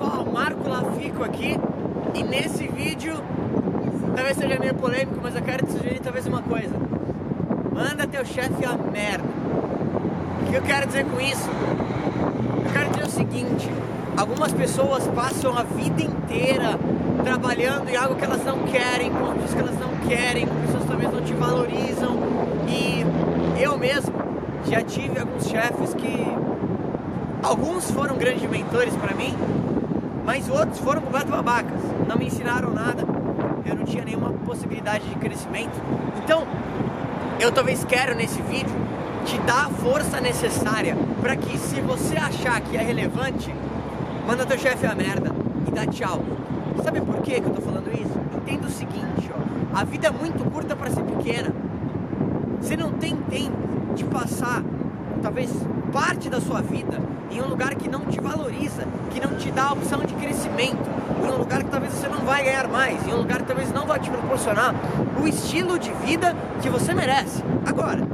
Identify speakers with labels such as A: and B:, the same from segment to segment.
A: pessoal, Marco Lafico aqui e nesse vídeo talvez seja meio polêmico, mas eu quero te sugerir talvez uma coisa. Manda teu chefe a merda. O que eu quero dizer com isso? Eu quero dizer o seguinte, algumas pessoas passam a vida inteira trabalhando em algo que elas não querem, com coisas que elas não querem, com pessoas que talvez não te valorizam. E eu mesmo já tive alguns chefes que alguns foram grandes mentores para mim, mas outros foram completos babacas, não me ensinaram nada, eu não tinha nenhuma possibilidade de crescimento. Então, eu talvez quero nesse vídeo te dar a força necessária para que se você achar que é relevante, manda teu chefe a merda e dá tchau. Sabe por que, eu tô falando isso? Entenda o seguinte, ó, a vida é muito curta para ser pequena. Você não tem tempo de passar talvez parte da sua vida em um lugar que não te valoriza, que não te dá a opção de crescimento, em um lugar que talvez você não vai ganhar mais, em um lugar que talvez não vai te proporcionar o estilo de vida que você merece. Agora,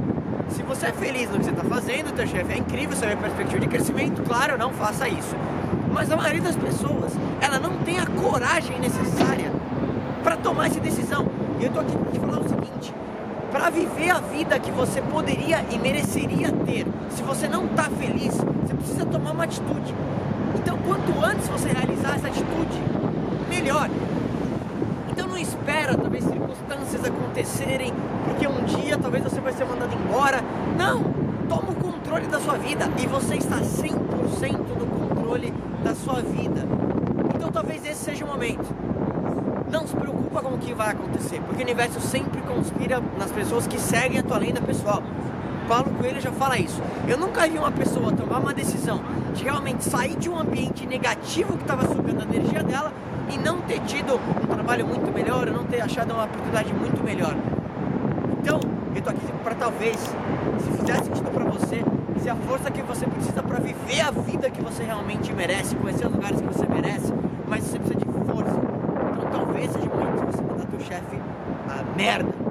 A: se você é feliz no que você está fazendo, teu chefe é incrível, você tem perspectiva de crescimento, claro, não faça isso. Mas a maioria das pessoas, ela não tem a coragem necessária para tomar essa decisão. E eu tô aqui te para viver a vida que você poderia e mereceria ter, se você não está feliz, você precisa tomar uma atitude. Então, quanto antes você realizar essa atitude, melhor. Então, não espera talvez circunstâncias acontecerem, porque um dia talvez você vai ser mandado embora. Não! Toma o controle da sua vida e você está 100% no controle da sua vida. Então, talvez esse seja o momento não se preocupa com o que vai acontecer, porque o universo sempre conspira nas pessoas que seguem a tua lenda pessoal. Paulo Coelho já fala isso. Eu nunca vi uma pessoa tomar uma decisão de realmente sair de um ambiente negativo que estava sugando a energia dela e não ter tido um trabalho muito melhor, não ter achado uma oportunidade muito melhor. Então, eu tô aqui para talvez, se fizer sentido para você, se a força que você precisa para viver a vida que você realmente merece, conhecer os lugares que você merece, mas você precisa de força talvez seja o momento de você mandar teu chefe a merda.